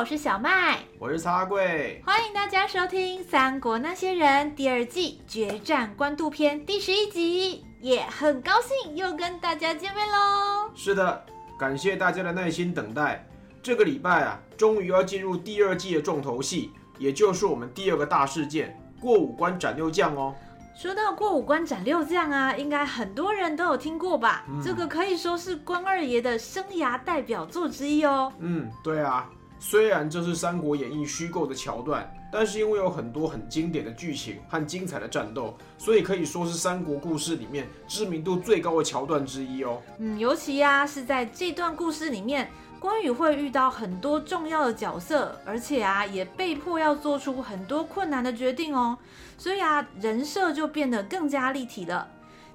我是小麦，我是茶贵，欢迎大家收听《三国那些人》第二季决战官渡篇第十一集，也很高兴又跟大家见面喽。是的，感谢大家的耐心等待。这个礼拜啊，终于要进入第二季的重头戏，也就是我们第二个大事件——过五关斩六将哦。说到过五关斩六将啊，应该很多人都有听过吧？嗯、这个可以说是关二爷的生涯代表作之一哦。嗯，对啊。虽然这是《三国演义》虚构的桥段，但是因为有很多很经典的剧情和精彩的战斗，所以可以说是三国故事里面知名度最高的桥段之一哦。嗯，尤其呀、啊、是在这段故事里面，关羽会遇到很多重要的角色，而且啊也被迫要做出很多困难的决定哦，所以啊人设就变得更加立体了。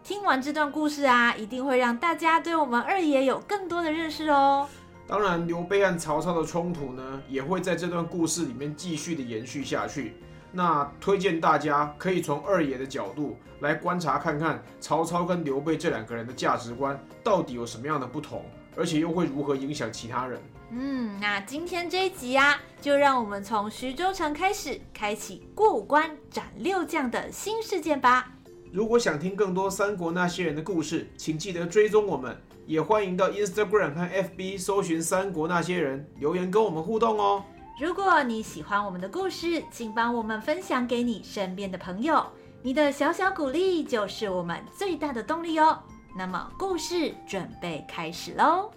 听完这段故事啊，一定会让大家对我们二爷有更多的认识哦。当然，刘备和曹操的冲突呢，也会在这段故事里面继续的延续下去。那推荐大家可以从二爷的角度来观察看看，曹操跟刘备这两个人的价值观到底有什么样的不同，而且又会如何影响其他人。嗯，那今天这一集啊，就让我们从徐州城开始，开启过五关斩六将的新事件吧。如果想听更多三国那些人的故事，请记得追踪我们。也欢迎到 Instagram 和 FB 搜寻《三国那些人》，留言跟我们互动哦。如果你喜欢我们的故事，请帮我们分享给你身边的朋友，你的小小鼓励就是我们最大的动力哦。那么，故事准备开始喽。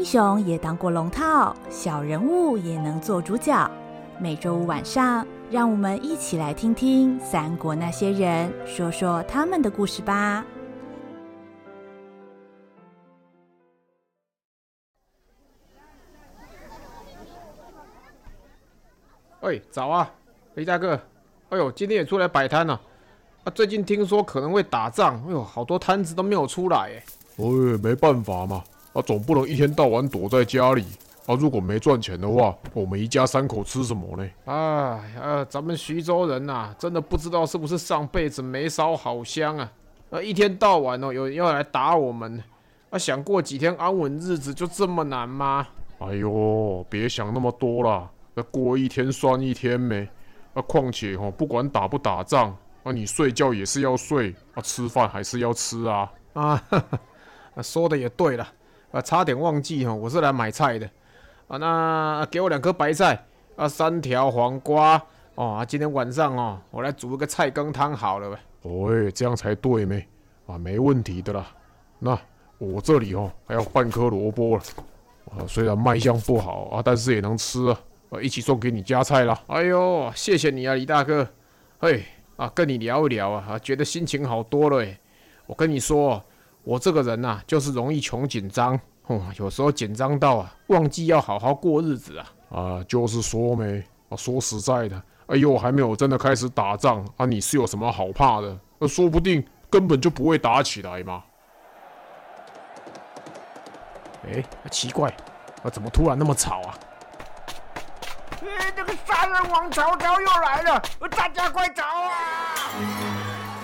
英雄也当过龙套，小人物也能做主角。每周五晚上，让我们一起来听听三国那些人说说他们的故事吧。喂，早啊，雷大哥。哎呦，今天也出来摆摊了。啊，最近听说可能会打仗，哎呦，好多摊子都没有出来。哎，哎，没办法嘛。啊，总不能一天到晚躲在家里啊！如果没赚钱的话，我们一家三口吃什么呢？哎呀，咱们徐州人呐、啊，真的不知道是不是上辈子没烧好香啊！啊，一天到晚哦，有人要来打我们，啊，想过几天安稳日子就这么难吗？哎呦，别想那么多啦，那过一天算一天呗。啊，况且哦，不管打不打仗，啊，你睡觉也是要睡，啊，吃饭还是要吃啊！啊，说的也对了。啊，差点忘记哈，我是来买菜的啊。那给我两颗白菜啊，三条黄瓜哦。啊，今天晚上哦，我来煮一个菜羹汤好了呗。哦，这样才对没？啊，没问题的啦。那我这里哦还有半颗萝卜了啊，虽然卖相不好啊，但是也能吃啊。啊，一起送给你加菜啦。哎呦，谢谢你啊，李大哥。嘿，啊，跟你聊一聊啊，啊，觉得心情好多了诶。我跟你说。我这个人呐、啊，就是容易穷紧张，哦，有时候紧张到啊，忘记要好好过日子啊。啊，就是说没，啊，说实在的，哎呦，还没有真的开始打仗啊，你是有什么好怕的？那说不定根本就不会打起来嘛。哎，奇怪，啊，怎么突然那么吵啊？哎，这个杀人王曹操又来了，大家快走啊！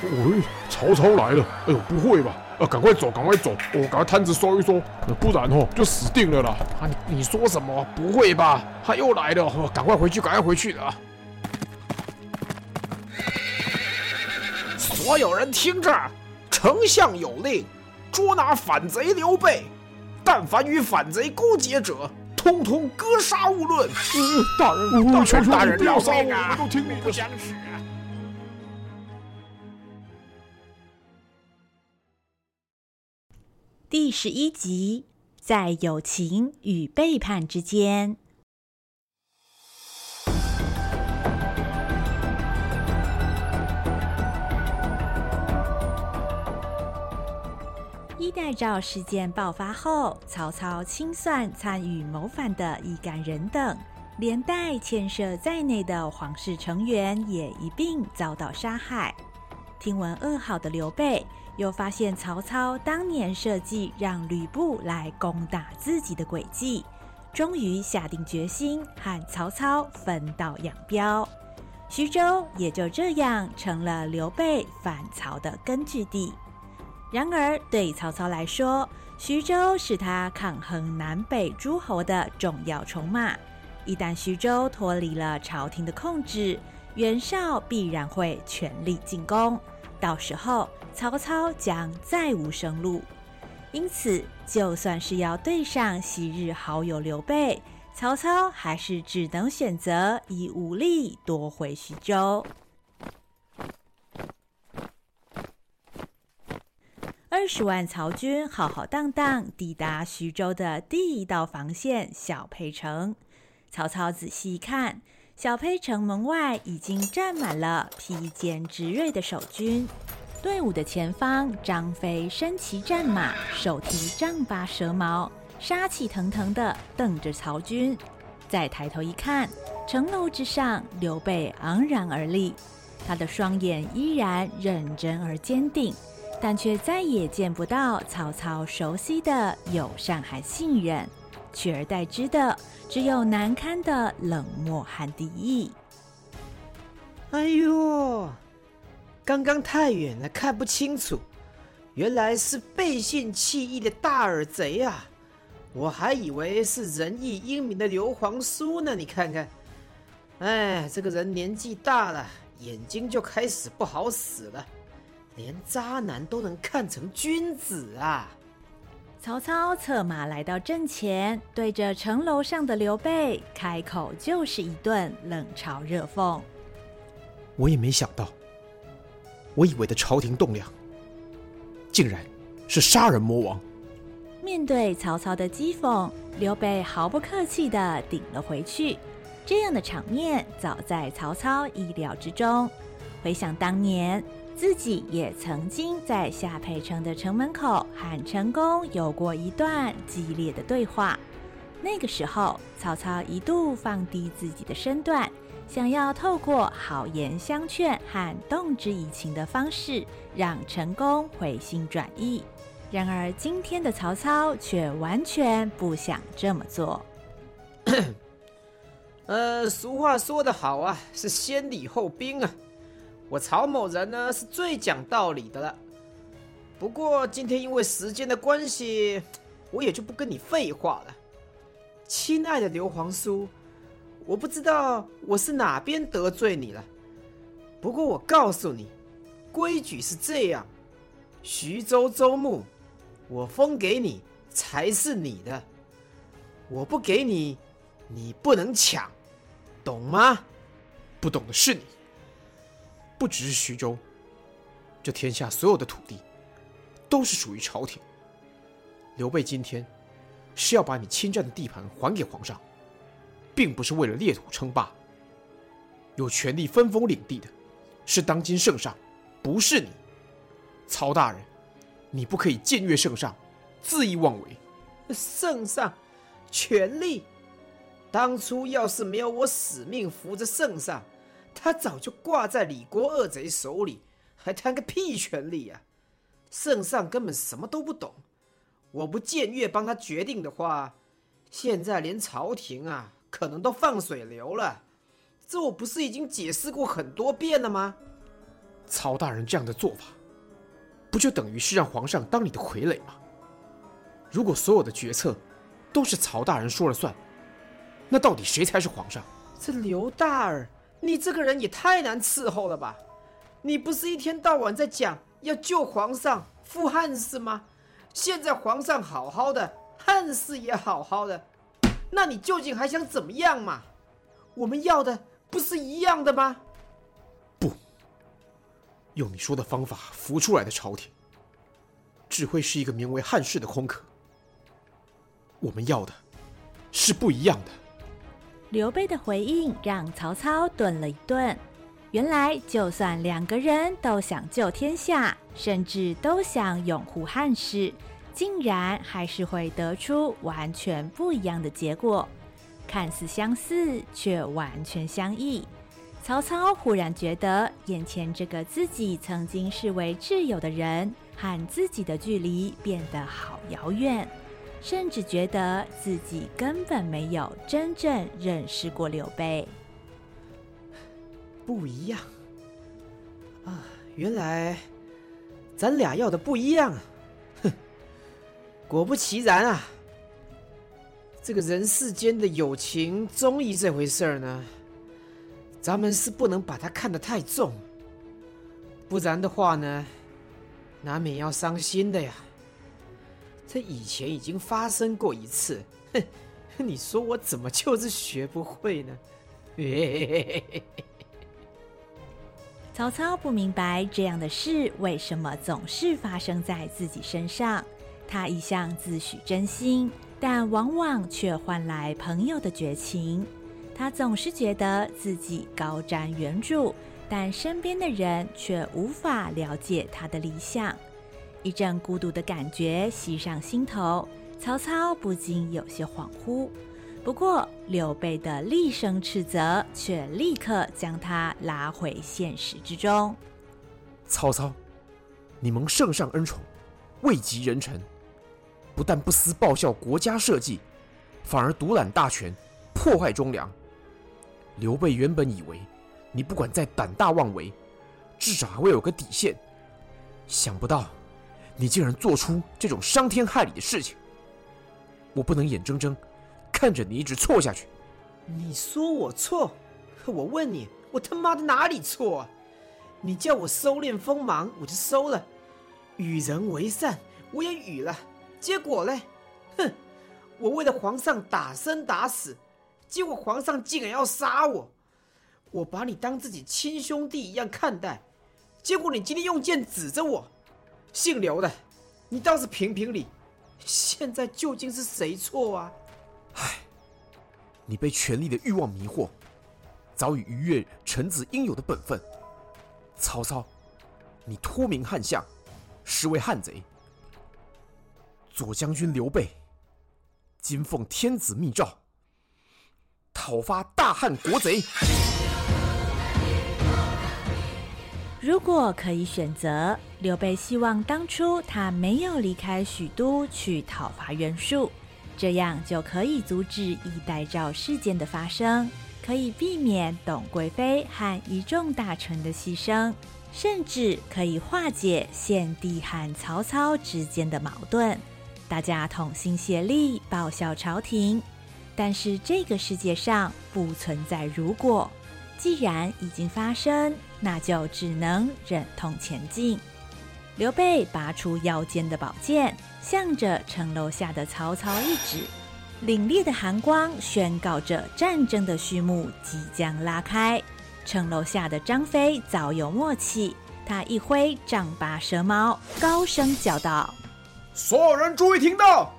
喂，曹操来了！哎呦，不会吧？啊，赶快走，赶快走！我、哦、赶快摊子收一收，不然哦就死定了啦！啊，你你说什么？不会吧？他又来了！哦，赶快回去，赶快回去的啊！所有人听着，丞相有令，捉拿反贼刘备，但凡与反贼勾结者，通通格杀勿论。嗯，大人，大人，大人，不要杀我，我都听你的。想死啊！第十一集在友情与背叛之间。衣带诏事件爆发后曹操清算参与谋反的易感人等连带牵涉在内的皇室成员也一并遭到杀害。听闻噩耗的刘备又发现曹操当年设计让吕布来攻打自己的诡计，终于下定决心和曹操分道扬镳。徐州也就这样成了刘备反曹的根据地。然而，对曹操来说，徐州是他抗衡南北诸侯的重要筹码。一旦徐州脱离了朝廷的控制，袁绍必然会全力进攻，到时候曹操将再无生路。因此，就算是要对上昔日好友刘备，曹操还是只能选择以武力夺回徐州。二十万曹军浩浩荡荡抵达徐州的第一道防线小沛城。曹操仔细一看，小沛城门外已经站满了披坚执锐的守军。队伍的前方，张飞身骑战马，手提丈八蛇矛，杀气腾腾地瞪着曹军。再抬头一看，城楼之上，刘备昂然而立，他的双眼依然认真而坚定。但却再也见不到曹操熟悉的友善和信任，取而代之的只有难堪的冷漠和敌意。哎呦，刚刚太远了，看不清楚，原来是背信弃义的大耳贼啊！我还以为是仁义英明的刘皇叔呢。你看看，哎，这个人年纪大了，眼睛就开始不好使了。连渣男都能看成君子啊！曹操策马来到阵前，对着城楼上的刘备开口就是一顿冷嘲热讽。我也没想到，我以为的朝廷栋梁，竟然是杀人魔王。面对曹操的讥讽，刘备毫不客气的顶了回去。这样的场面早在曹操意料之中。回想当年。自己也曾经在下邳城的城门口和陈宫有过一段激烈的对话。那个时候，曹操一度放低自己的身段，想要透过好言相劝和动之以情的方式，让陈宫回心转意。然而，今天的曹操却完全不想这么做。呃，俗话说得好啊，是先礼后兵啊。我曹某人呢，是最讲道理的了，不过今天因为时间的关系，我也就不跟你废话了。亲爱的刘皇叔，我不知道我是哪边得罪你了，不过我告诉你，规矩是这样：徐州州牧，我封给你才是你的，我不给你，你不能抢，懂吗？不懂的是你。不只是徐州，这天下所有的土地都是属于朝廷。刘备今天是要把你侵占的地盘还给皇上，并不是为了列土称霸。有权力分封领地的是当今圣上，不是你，曹大人。你不可以僭越圣上，恣意妄为。圣上，权力？当初要是没有我死命扶着圣上。他早就挂在李国二贼手里，还谈个屁权利啊！圣上根本什么都不懂。我不僭越帮他决定的话，现在连朝廷啊可能都放水流了。这我不是已经解释过很多遍了吗？曹大人这样的做法，不就等于是让皇上当你的傀儡吗？如果所有的决策都是曹大人说了算，那到底谁才是皇上？这刘大耳。你这个人也太难伺候了吧！你不是一天到晚在讲要救皇上、复汉室吗？现在皇上好好的，汉室也好好的，那你究竟还想怎么样嘛？我们要的不是一样的吗？不，用你说的方法扶出来的朝廷，只会是一个名为汉室的空壳。我们要的是不一样的。刘备的回应让曹操顿了一顿。原来，就算两个人都想救天下，甚至都想拥护汉室，竟然还是会得出完全不一样的结果，看似相似却完全相异。曹操忽然觉得，眼前这个自己曾经视为挚友的人，和自己的距离变得好遥远，甚至觉得自己根本没有真正认识过刘备。不一样啊！原来咱俩要的不一样啊！哼，果不其然啊！这个人世间的友情、忠义这回事儿呢？咱们是不能把它看得太重，不然的话呢，难免要伤心的呀。这以前已经发生过一次，哼，你说我怎么就是学不会呢？曹操不明白这样的事为什么总是发生在自己身上。他一向自诩真心，但往往却换来朋友的绝情。他总是觉得自己高瞻远瞩，但身边的人却无法了解他的理想。一阵孤独的感觉袭上心头，曹操不禁有些恍惚。不过，刘备的厉声斥责却立刻将他拉回现实之中。曹操，你蒙圣上恩宠，位极人臣，不但不思报效国家社稷，反而独揽大权，破坏忠良。刘备原本以为你不管再胆大妄为，至少还会有个底线。想不到你竟然做出这种伤天害理的事情，我不能眼睁睁看着你一直错下去。你说我错？我问你，我他妈的哪里错？你叫我收敛锋芒，我就收了；与人为善，我也与了。结果嘞？哼！我为了皇上打生打死。结果皇上竟然要杀我，我把你当自己亲兄弟一样看待，结果你今天用剑指着我，姓刘的，你倒是评评理，现在究竟是谁错啊？唉，你被权力的欲望迷惑，早已逾越臣子应有的本分。曹操，你托名汉相，实为汉贼。左将军刘备，今奉天子密诏。讨伐大汉国贼。如果可以选择，刘备希望当初他没有离开许都去讨伐袁术，这样就可以阻止一代诏事件的发生，可以避免董贵妃和一众大臣的牺牲，甚至可以化解献帝和曹操之间的矛盾，大家同心协力报效朝廷。但是这个世界上不存在如果，既然已经发生，那就只能忍痛前进。刘备拔出腰间的宝剑，向着城楼下的曹操一指，凛冽的寒光宣告着战争的序幕即将拉开。城楼下的张飞早有默契，他一挥丈八蛇矛，高声叫道：“所有人注意听到，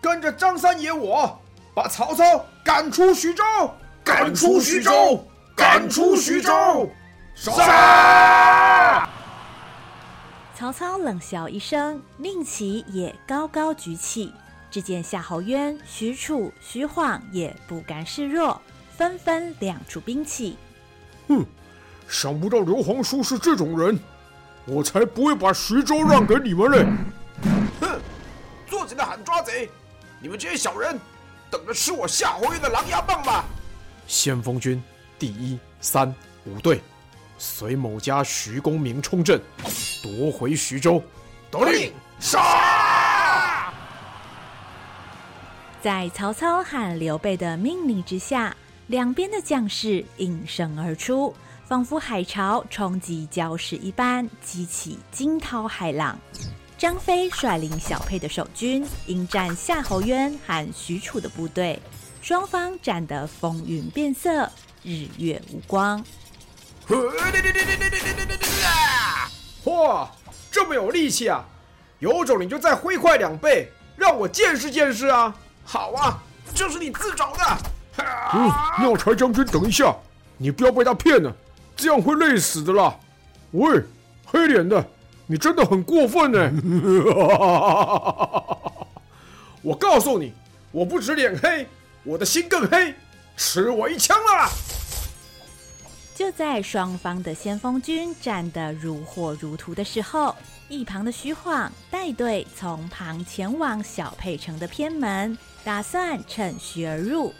跟着张三爷我。”把曹操赶出徐州！赶出徐州！赶出徐州！杀！曹操冷笑一声，令旗也高高举起。只见夏侯渊、许褚、徐晃也不甘示弱，纷纷亮出兵器。哼，想不到刘皇叔是这种人，我才不会把徐州让给你们嘞！哼，做起来喊抓贼！你们这些小人！等着吃我夏侯渊的狼牙棒吧！先锋军第一、三、五队随某家徐公明冲阵，夺回徐州。得令，杀！在曹操和刘备的命令之下，两边的将士应声而出，仿佛海潮冲击礁石一般，激起惊涛骇浪。张飞率领小沛的守军迎战夏侯渊和许褚的部队，双方战得风云变色，日月无光。嚯，这么有力气啊！有种你就再挥快两倍，让我见识见识啊！好啊，这是你自找的。嗯，妙才将军，等一下，你不要被他骗了，这样会累死的啦。喂，黑脸的。你真的很过分呢！我告诉你，我不止脸黑，我的心更黑，吃我一枪啦！就在双方的先锋军战得如火如荼的时候，一旁的徐晃带队从旁前往小沛城的偏门，打算趁虚而入。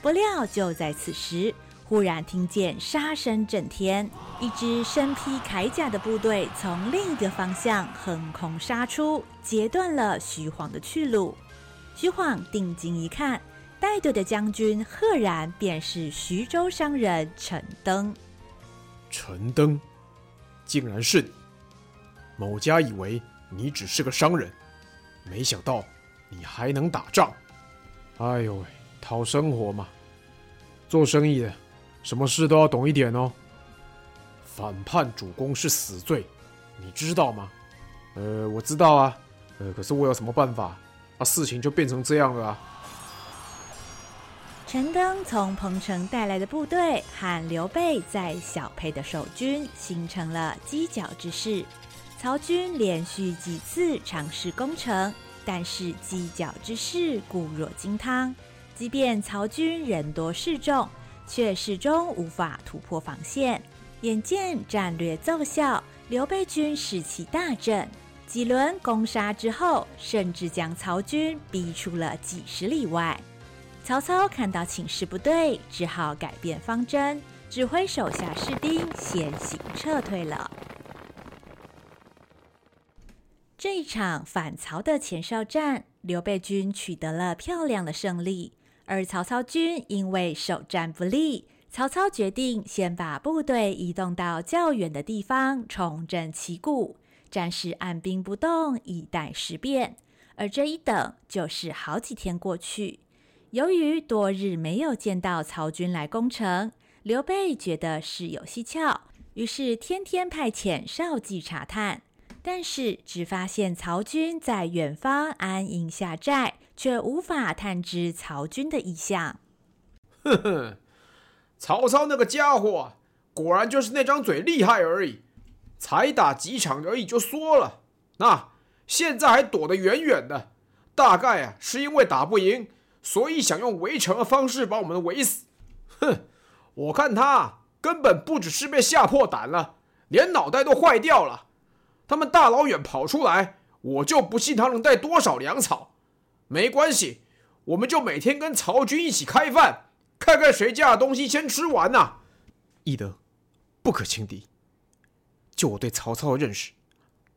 不料就在此时，忽然听见杀声震天，一支身披铠甲的部队从另一个方向横空杀出，截断了徐晃的去路。徐晃定睛一看，带队的将军赫然便是徐州商人陈登。陈登，竟然是你！某家以为你只是个商人，没想到你还能打仗。哎呦喂，讨生活嘛，做生意的。什么事都要懂一点哦。反叛主公是死罪，你知道吗？呃，我知道啊。呃，可是我有什么办法？啊，事情就变成这样了啊。陈登从彭城带来的部队和刘备在小沛的守军形成了犄角之势。曹军连续几次尝试攻城，但是犄角之势固若金汤，即便曹军人多势众。却始终无法突破防线。眼见战略奏效，刘备军士气大振，几轮攻杀之后，甚至将曹军逼出了几十里外。曹操看到情势不对，只好改变方针，指挥手下士兵先行撤退了。这一场反曹的前哨战，刘备军取得了漂亮的胜利。而曹操军因为首战不利，曹操决定先把部队移动到较远的地方，重整旗鼓，暂时按兵不动，以待时变。而这一等就是好几天过去。由于多日没有见到曹军来攻城，刘备觉得事有蹊跷，于是天天派遣少计查探。但是只发现曹军在远方安营下寨，却无法探知曹军的意向。哼哼，曹操那个家伙果然就是那张嘴厉害而已，才打几场而已就缩了。那、现在还躲得远远的，大概啊是因为打不赢，所以想用围城的方式把我们围死。哼，我看他根本不只是被吓破胆了，连脑袋都坏掉了。他们大老远跑出来，我就不信他能带多少粮草。没关系，我们就每天跟曹军一起开饭，看看谁家的东西先吃完呐、翼德，不可轻敌。就我对曹操的认识，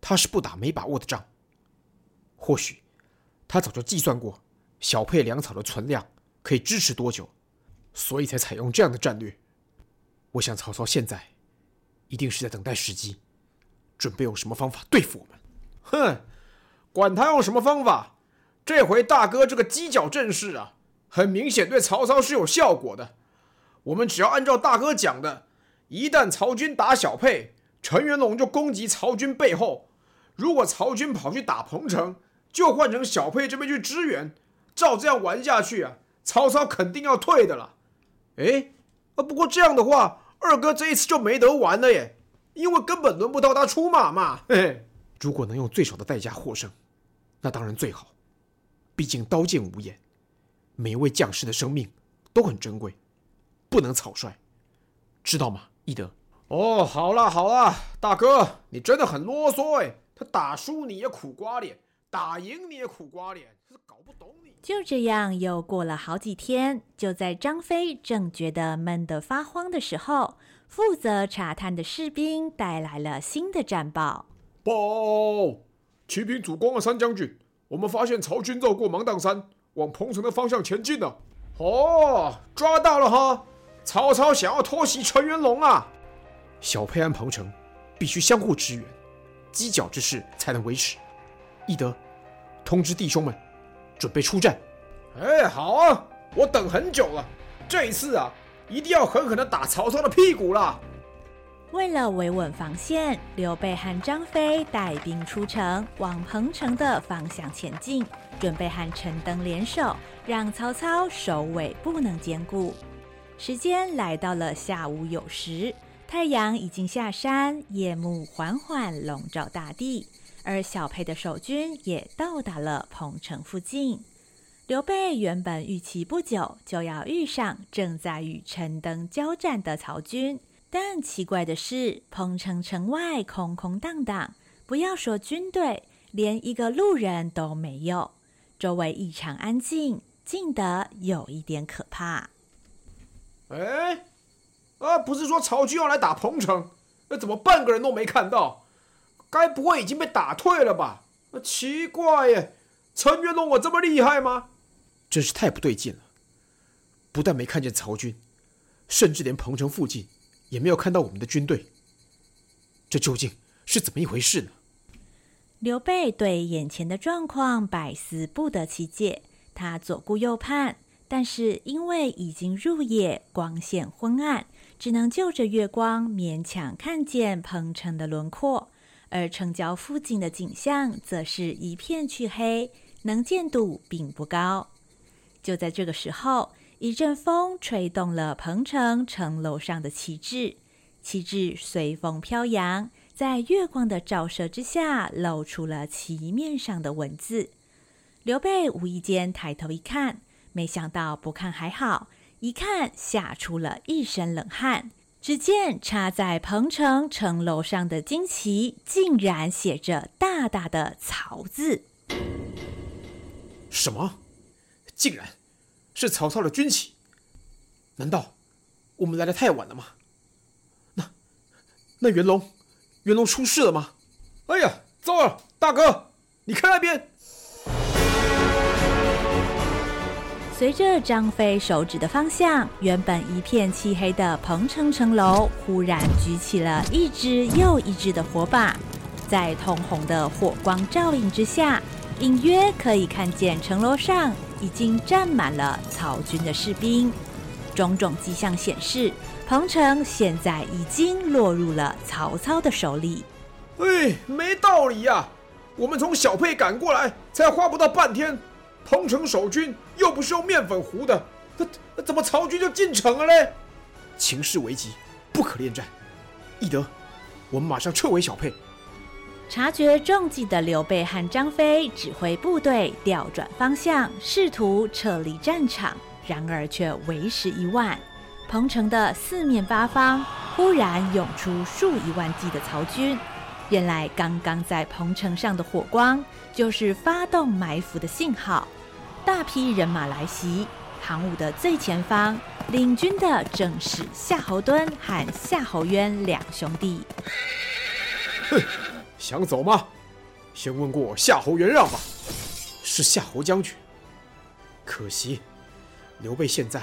他是不打没把握的仗。或许他早就计算过小沛粮草的存量可以支持多久，所以才采用这样的战略。我想曹操现在一定是在等待时机。准备用什么方法对付我们？哼，管他用什么方法，这回大哥这个犄角阵势啊，很明显对曹操是有效果的。我们只要按照大哥讲的，一旦曹军打小沛，陈元龙就攻击曹军背后；如果曹军跑去打彭城，就换成小沛这边去支援。照这样玩下去啊，曹操肯定要退的了。哎，啊，不过这样的话，二哥这一次就没得玩了耶。因为根本轮不到他出马嘛。嘿嘿，如果能用最少的代价获胜，那当然最好。毕竟刀剑无眼，每一位将士的生命都很珍贵，不能草率，知道吗？翼德。哦，好了好了，大哥，你真的很啰嗦哎。他打输你也苦瓜脸，打赢你也苦瓜脸，是搞不懂你。就这样又过了好几天，就在张飞正觉得闷得发慌的时候。负责查探的士兵带来了新的战报。报，启禀主公啊，三将军，我们发现曹军绕过芒砀山，往彭城的方向前进了。哦，抓到了哈！曹操想要偷袭陈元龙啊！小沛安彭城必须相互支援，犄角之势才能维持。翼德，通知弟兄们，准备出战。哎，好啊，我等很久了，这一次啊。一定要狠狠的打曹操的屁股了！为了维稳防线，刘备和张飞带兵出城，往彭城的方向前进，准备和陈登联手，让曹操首尾不能兼顾。时间来到了下午有时，太阳已经下山，夜幕缓缓笼罩大地，而小沛的守军也到达了彭城附近。刘备原本预期不久就要遇上正在与陈登交战的曹军，但奇怪的是，彭城城外空空荡荡，不要说军队，连一个路人都没有，周围异常安静，静得有一点可怕。哎，啊，不是说曹军要来打彭城，那怎么半个人都没看到？该不会已经被打退了吧？啊，奇怪耶，陈元龙我这么厉害吗？真是太不对劲了！不但没看见曹军，甚至连彭城附近也没有看到我们的军队。这究竟是怎么一回事呢？刘备对眼前的状况百思不得其解。他左顾右盼，但是因为已经入夜，光线昏暗，只能就着月光勉强看见彭城的轮廓，而城郊附近的景象则是一片黢黑，能见度并不高。就在这个时候，一阵风吹动了彭城城楼上的旗帜，旗帜随风飘扬，在月光的照射之下，露出了旗面上的文字。刘备无意间抬头一看，没想到不看还好，一看吓出了一身冷汗。只见插在彭城城楼上的旌旗，竟然写着大大的“曹”字。什么？竟然是曹操的军旗？难道我们来的太晚了吗？那那元龙，元龙出事了吗？哎呀，糟了！大哥，你看那边。随着张飞手指的方向，原本一片漆黑的彭城城楼忽然举起了一支又一支的火把，在通红的火光照映之下，隐约可以看见城楼上已经站满了曹军的士兵。种种迹象显示，彭城现在已经落入了曹操的手里。哎，没道理呀！我们从小沛赶过来，才花不到半天。彭城守军又不是用面粉糊的，那那怎么曹军就进城了嘞？情势危急，不可恋战。翼德，我们马上撤回小沛。察觉中计的刘备和张飞指挥部队调转方向，试图撤离战场，然而却为时已晚。彭城的四面八方忽然涌出数以万计的曹军。原来刚刚在彭城上的火光，就是发动埋伏的信号。大批人马来袭，行伍的最前方，领军的正是夏侯惇和夏侯渊两兄弟。哼，想走吗？先问过夏侯元让吧。是夏侯将军。可惜，刘备现在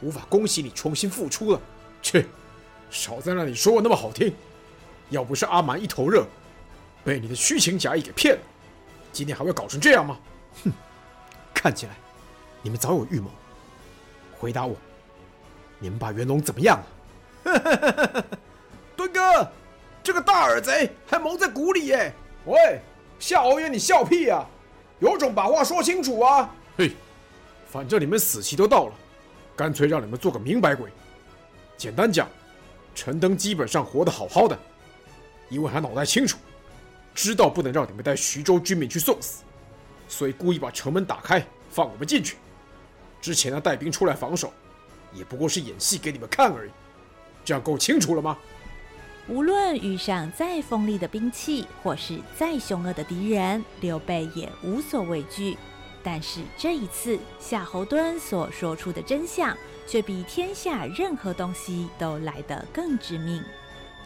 无法恭喜你重新复出了。切，少在那里说我那么好听。要不是阿蛮一头热，被你的虚情假意给骗了，今天还会搞成这样吗？哼！看起来你们早有预谋。回答我，你们把元龙怎么样了？敦哥，这个大耳贼还蒙在鼓里耶！喂，夏侯渊，你笑屁呀、啊？有种把话说清楚啊！嘿，反正你们死期都到了，干脆让你们做个明白鬼。简单讲，陈登基本上活得好好的，因为他脑袋清楚，知道不能让你们带徐州军民去送死。所以故意把城门打开，放我们进去。之前他带兵出来防守，也不过是演戏给你们看而已。这样够清楚了吗？无论遇上再锋利的兵器，或是再凶恶的敌人，刘备也无所畏惧。但是这一次，夏侯惇所说出的真相，却比天下任何东西都来得更致命。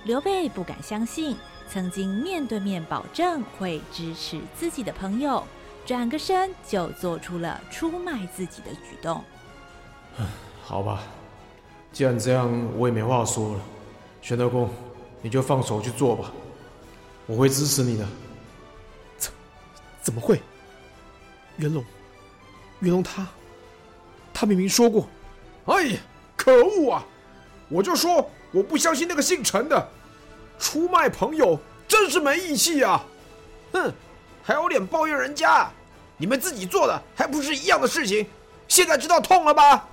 刘备不敢相信，曾经面对面保证会支持自己的朋友。转个身就做出了出卖自己的举动。好吧，既然这样，我也没话说了。玄德公，你就放手去做吧，我会支持你的。怎怎么会？袁龙，袁龙他他明明说过。哎呀，可恶啊！我就说我不相信那个姓陈的，出卖朋友真是没义气啊！哼。还有脸抱怨人家？你们自己做的还不是一样的事情？现在知道痛了吧？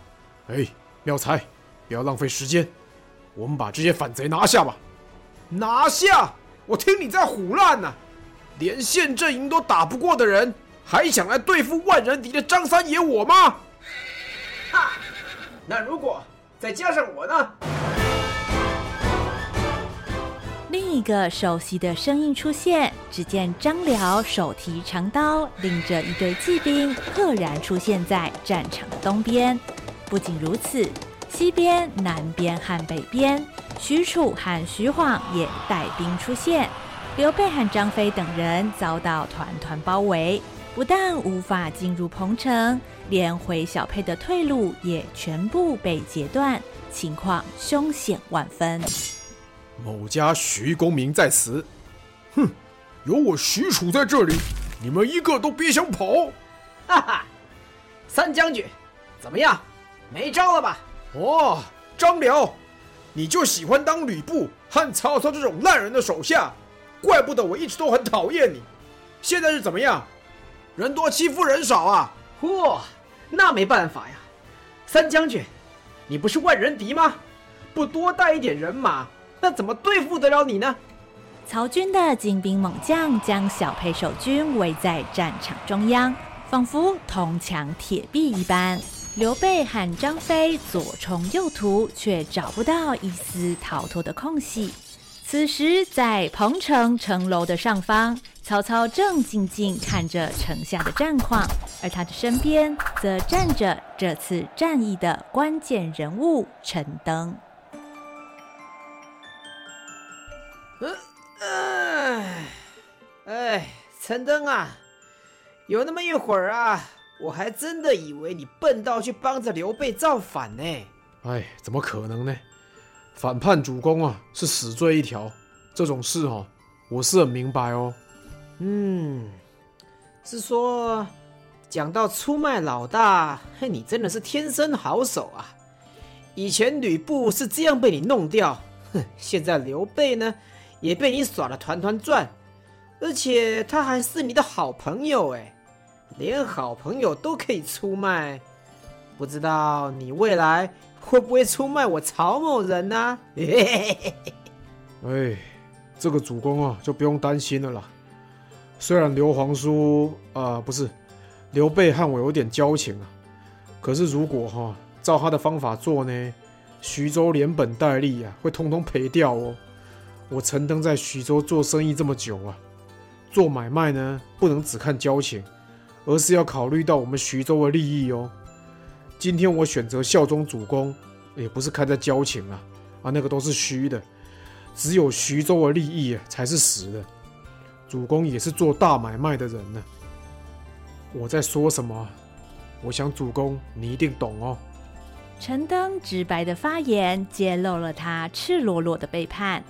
哎，妙才，不要浪费时间，我们把这些反贼拿下吧！拿下！我听你在胡乱呢！连县阵营都打不过的人，还想来对付万人敌的张三爷我吗？哈！那如果再加上我呢？一个熟悉的声音出现，只见张辽手提长刀，领着一队骑兵，赫然出现在战场的东边。不仅如此，西边、南边和北边，许褚和徐晃也带兵出现。刘备和张飞等人遭到团团包围，不但无法进入彭城，连回小沛的退路也全部被截断，情况凶险万分。某家徐公明在此，哼，有我许褚在这里，你们一个都别想跑！哈哈，三将军，怎么样？没招了吧？哦，张辽，你就喜欢当吕布和曹操这种烂人的手下，怪不得我一直都很讨厌你。现在是怎么样？人多欺负人少啊？嚯，那没办法呀。三将军，你不是万人敌吗？不多带一点人马？那怎么对付得了你呢？曹军的精兵猛将将小沛守军围在战场中央，仿佛铜墙铁壁一般。刘备和张飞左冲右突，却找不到一丝逃脱的空隙。此时，在彭城城楼的上方，曹操正静静看着城下的战况，而他的身边则站着这次战役的关键人物陈登。哎，哎，陈登啊，有那么一会儿啊，我还真的以为你笨到去帮着刘备造反呢。哎，怎么可能呢？反叛主公啊，是死罪一条。这种事哦，我是很明白哦。嗯，是说，讲到出卖老大，嘿，你真的是天生好手啊。以前吕布是这样被你弄掉，哼，现在刘备呢？也被你耍得团团转，而且他还是你的好朋友哎，连好朋友都可以出卖，不知道你未来会不会出卖我曹某人呢、啊？哎，这个主公啊，就不用担心了啦。虽然刘皇叔啊、不是刘备和我有点交情啊，可是如果哈、啊、照他的方法做呢，徐州连本带利啊，会通通赔掉哦。我陈登在徐州做生意这么久啊，做买卖呢，不能只看交情，而是要考虑到我们徐州的利益哦。今天我选择效忠主公，也不是看在交情啊，啊，那个都是虚的，只有徐州的利益才是实的。主公也是做大买卖的人呢、我在说什么？我想主公你一定懂哦。陈登直白的发言，揭露了他赤裸裸的背叛。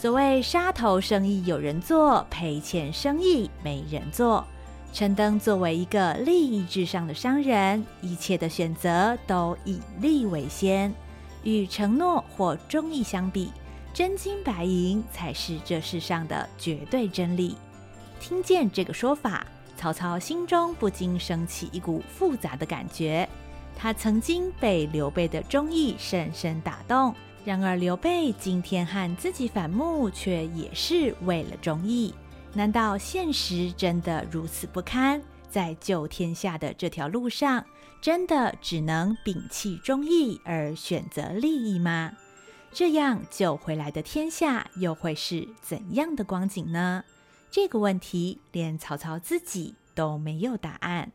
所谓杀头生意有人做，赔钱生意没人做。陈登作为一个利益至上的商人，一切的选择都以利为先。与承诺或忠义相比，真金白银才是这世上的绝对真理。听见这个说法，曹操心中不禁升起一股复杂的感觉。他曾经被刘备的忠义深深打动。然而，刘备今天和自己反目，却也是为了忠义。难道现实真的如此不堪？在救天下的这条路上，真的只能摒弃忠义而选择利益吗？这样救回来的天下，又会是怎样的光景呢？这个问题，连曹操自己都没有答案。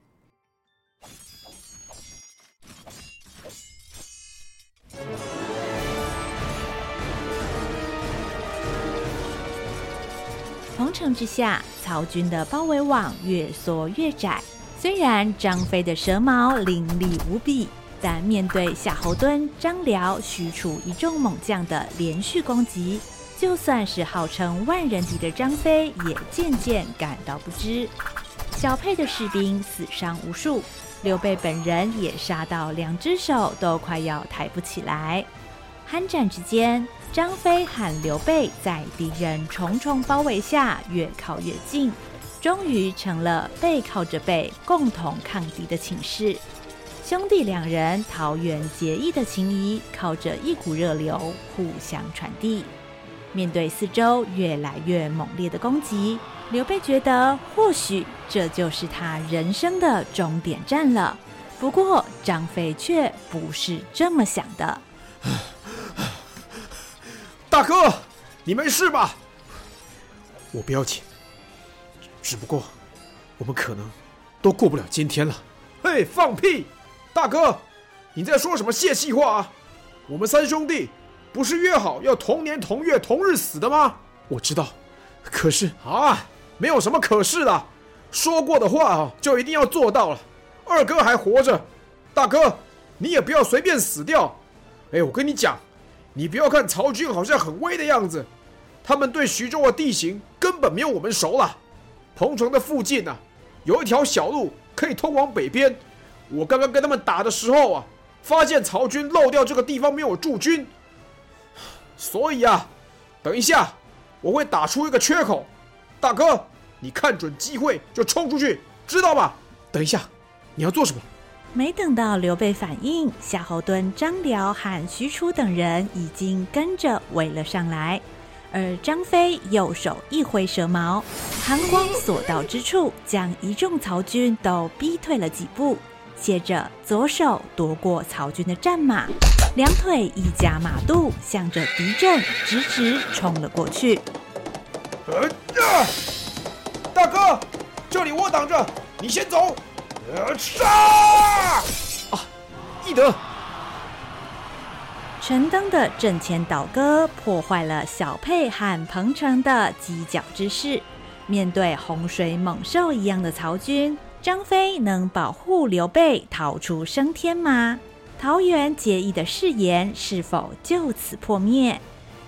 彭城之下，曹军的包围网越缩越窄。虽然张飞的蛇矛凌厉无比，但面对夏侯惇、张辽、许褚一众猛将的连续攻击，就算是号称万人敌的张飞，也渐渐感到不支。小沛的士兵死伤无数，刘备本人也杀到两只手都快要抬不起来。酣战之间，张飞和刘备在敌人重重包围下越靠越近，终于成了背靠着背共同抗敌的寝室。兄弟两人桃园结义的情谊，靠着一股热流互相传递。面对四周越来越猛烈的攻击，刘备觉得或许这就是他人生的终点站了。不过张飞却不是这么想的。大哥，你没事吧？我不要紧，只不过我们可能都过不了今天了。嘿，放屁！大哥，你在说什么泄气话啊？我们三兄弟不是约好要同年同月同日死的吗？我知道，可是啊，没有什么可是的，说过的话啊，就一定要做到了。二哥还活着，大哥，你也不要随便死掉。哎，我跟你讲，你不要看曹军好像很威的样子，他们对徐州的地形根本没有我们熟了。彭城的附近啊，有一条小路可以通往北边。我刚刚跟他们打的时候啊，发现曹军漏掉这个地方没有驻军，所以啊，等一下我会打出一个缺口。大哥，你看准机会就冲出去，知道吧？等一下。你要做什么？没等到刘备反应，夏侯惇、张辽和许褚等人已经跟着围了上来。而张飞右手一挥蛇矛，寒光所到之处，将一众曹军都逼退了几步。接着左手夺过曹军的战马，两腿一夹马肚，向着敌阵直直冲了过去。大哥，这里我挡着，你先走。杀！啊，翼德！陈登的阵前倒戈破坏了小沛和彭城的犄角之势。面对洪水猛兽一样的曹军，张飞能保护刘备逃出升天吗？桃园结义的誓言是否就此破灭？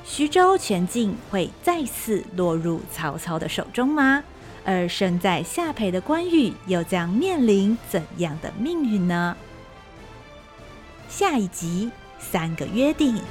徐州全境会再次落入曹操的手中吗？而身在下陪的关羽又将面临怎样的命运呢？下一集三个约定。